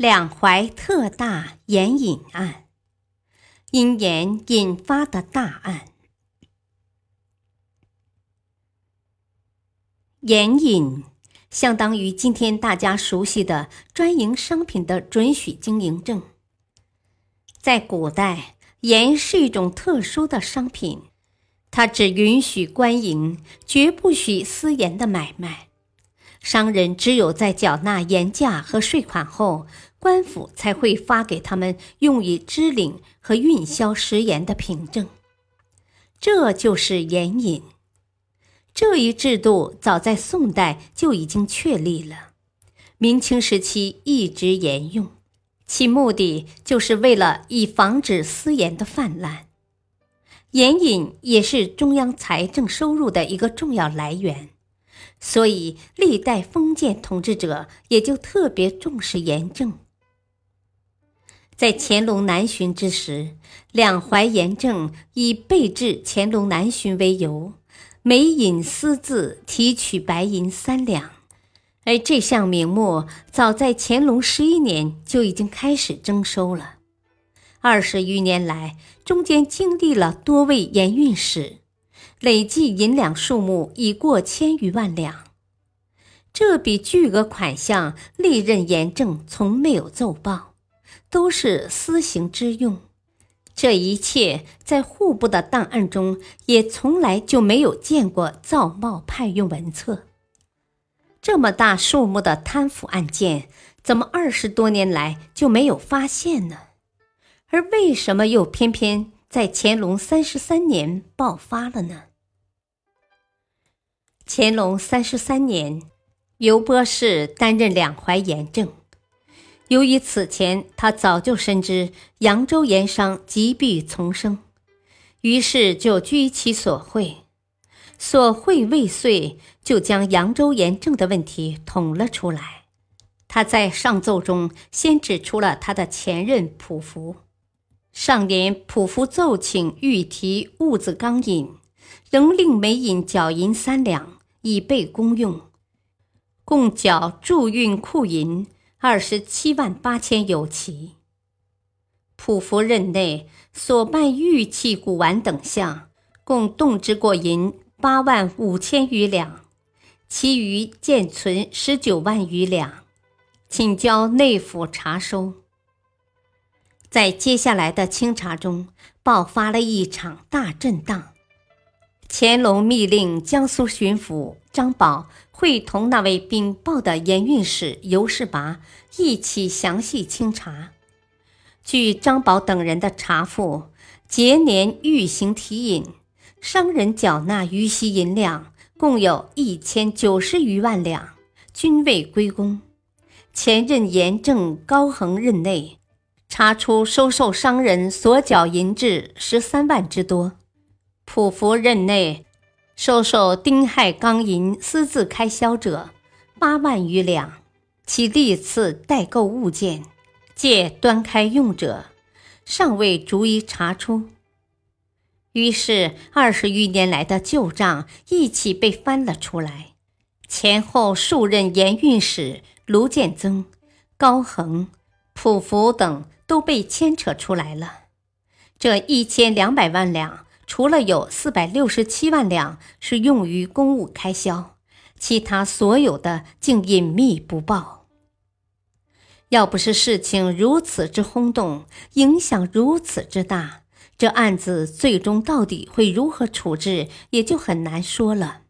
两淮特大盐引案，因盐引发的大案。盐引相当于今天大家熟悉的专营商品的准许经营证。在古代，盐是一种特殊的商品，它只允许官营，绝不许私盐的买卖。商人只有在缴纳盐价和税款后，官府才会发给他们用以支领和运销食盐的凭证，这就是盐引。这一制度早在宋代就已经确立了，明清时期一直沿用，其目的就是为了以防止私盐的泛滥。盐引也是中央财政收入的一个重要来源。所以，历代封建统治者也就特别重视盐政。在乾隆南巡之时，两淮盐政以备至乾隆南巡为由，每引私自提取白银三两。而这项名目早在乾隆十一年就已经开始征收了。二十余年来，中间经历了多位盐运使。累计银两数目已过千余万两，这笔巨额款项，历任严政从没有奏报，都是私行之用。这一切在户部的档案中也从来就没有见过造冒派用文册。这么大数目的贪腐案件，怎么二十多年来就没有发现呢？而为什么又偏偏在乾隆三十三年爆发了呢？乾隆三十三年，尤波士担任两淮盐政。由于此前他早就深知扬州盐商急必丛生，于是就居其所会，所会未遂，就将扬州盐政的问题捅了出来。他在上奏中先指出了他的前任普福。上年普福奏请御提物子刚引，仍令每引缴银三两。以备公用，共缴驻运库银二十七万八千有奇。普福任内所办玉器古玩等项，共动支过银八万五千余两，其余建存十九万余两，请交内府查收。在接下来的清查中，爆发了一场大震荡。乾隆密令江苏巡抚张宝会同那位禀报的盐运使尤世拔一起详细清查。据张宝等人的查复，节年预行提引，商人缴纳余息银两共有一千九十余万两，均未归公。前任盐政高恒任内，查出收受商人所缴银质十三万之多。普福任内，收受丁亥钢银私自开销者八万余两，其历次代购物件，借端开用者，尚未逐一查出。于是二十余年来的旧账一起被翻了出来，前后数任盐运使卢建增、高恒、普福等都被牵扯出来了。这一千两百万两。除了有四百六十七万两是用于公务开销，其他所有的竟隐秘不报。要不是事情如此之轰动，影响如此之大，这案子最终到底会如何处置，也就很难说了。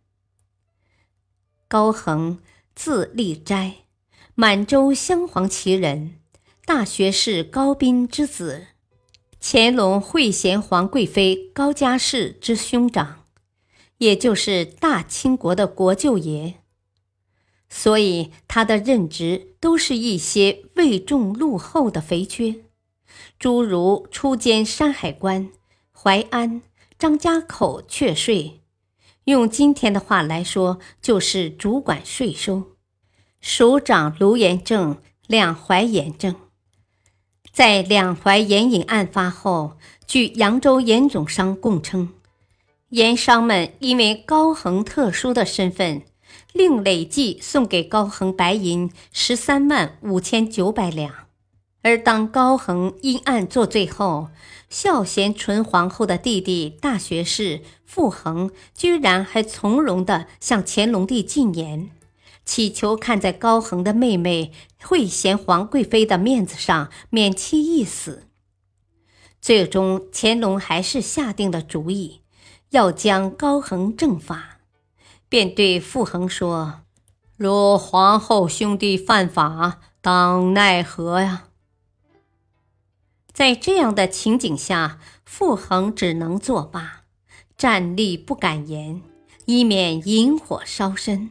高恒，字立斋，满洲镶黄旗人，大学士高斌之子。乾隆惠贤皇贵妃高佳氏之兄长，也就是大清国的国舅爷，所以他的任职都是一些位重禄厚的肥缺，诸如初监山海关、淮安、张家口确税，用今天的话来说，就是主管税收。署长卢延正两淮盐政，在两淮盐引案发后，据扬州盐总商供称，盐商们因为高恒特殊的身份，另累计送给高恒白银十三万五千九百两。而当高恒因案作罪后，孝贤纯皇后的弟弟大学士傅恒居然还从容地向乾隆帝进言。祈求看在高恒的妹妹惠贤皇贵妃的面子上免其一死。最终，乾隆还是下定了主意，要将高恒正法，便对傅恒说：“若皇后兄弟犯法，当奈何呀？”在这样的情景下，傅恒只能作罢，站立不敢言，以免引火烧身。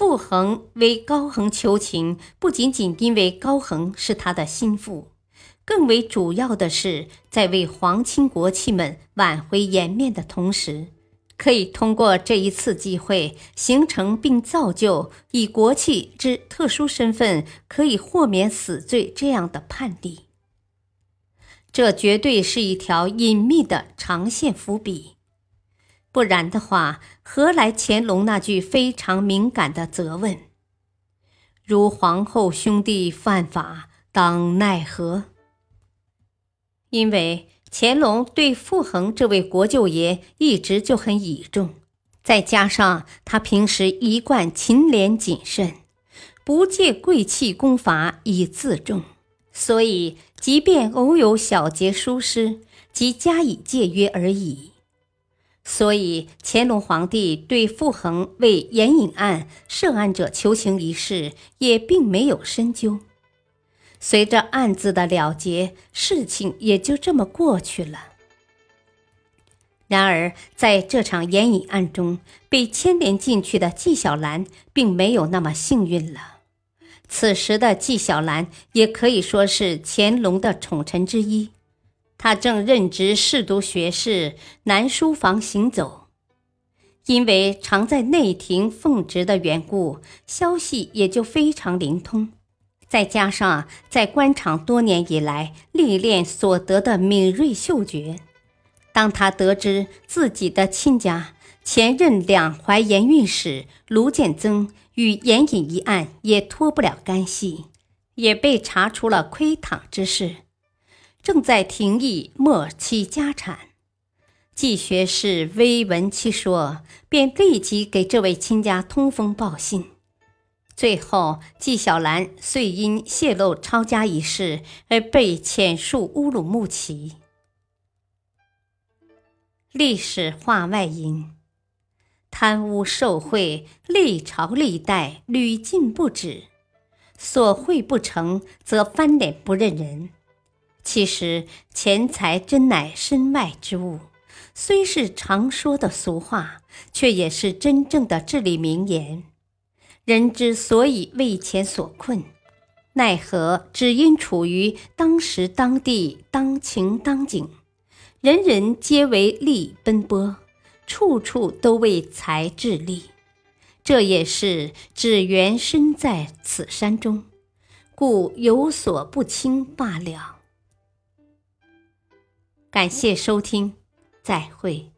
傅恒为高恒求情，不仅仅因为高恒是他的心腹，更为主要的是在为皇亲国戚们挽回颜面的同时，可以通过这一次机会形成并造就以国戚之特殊身份可以豁免死罪这样的判例。这绝对是一条隐秘的长线伏笔。不然的话，何来乾隆那句非常敏感的责问：“如皇后兄弟犯法，当奈何？”因为乾隆对傅恒这位国舅爷一直就很倚重，再加上他平时一贯勤廉谨慎，不借贵气功法以自重，所以即便偶有小节疏失，即加以戒约而已。所以，乾隆皇帝对傅恒为盐引案涉案者求情一事也并没有深究。随着案子的了结，事情也就这么过去了。然而，在这场盐引案中，被牵连进去的纪晓岚并没有那么幸运了。此时的纪晓岚也可以说是乾隆的宠臣之一。他正任职侍读学士，南书房行走，因为常在内廷奉职的缘故，消息也就非常灵通。再加上在官场多年以来历练所得的敏锐嗅觉，当他得知自己的亲家前任两淮盐运使卢建增与盐引一案也脱不了干系，也被查出了窥躺之事。正在庭议没其家产，季学士微闻其说，便立即给这位亲家通风报信。最后，纪晓岚遂因泄露抄家一事而被遣戍乌鲁木齐。历史话外音：贪污受贿，历朝历代屡禁不止，所贿不成，则翻脸不认人。其实，钱财真乃身外之物，虽是常说的俗话，却也是真正的至理名言。人之所以为钱所困，奈何只因处于当时当地当情当景，人人皆为利奔波，处处都为财致力。这也是只缘身在此山中，故有所不清罢了。感谢收听，再会。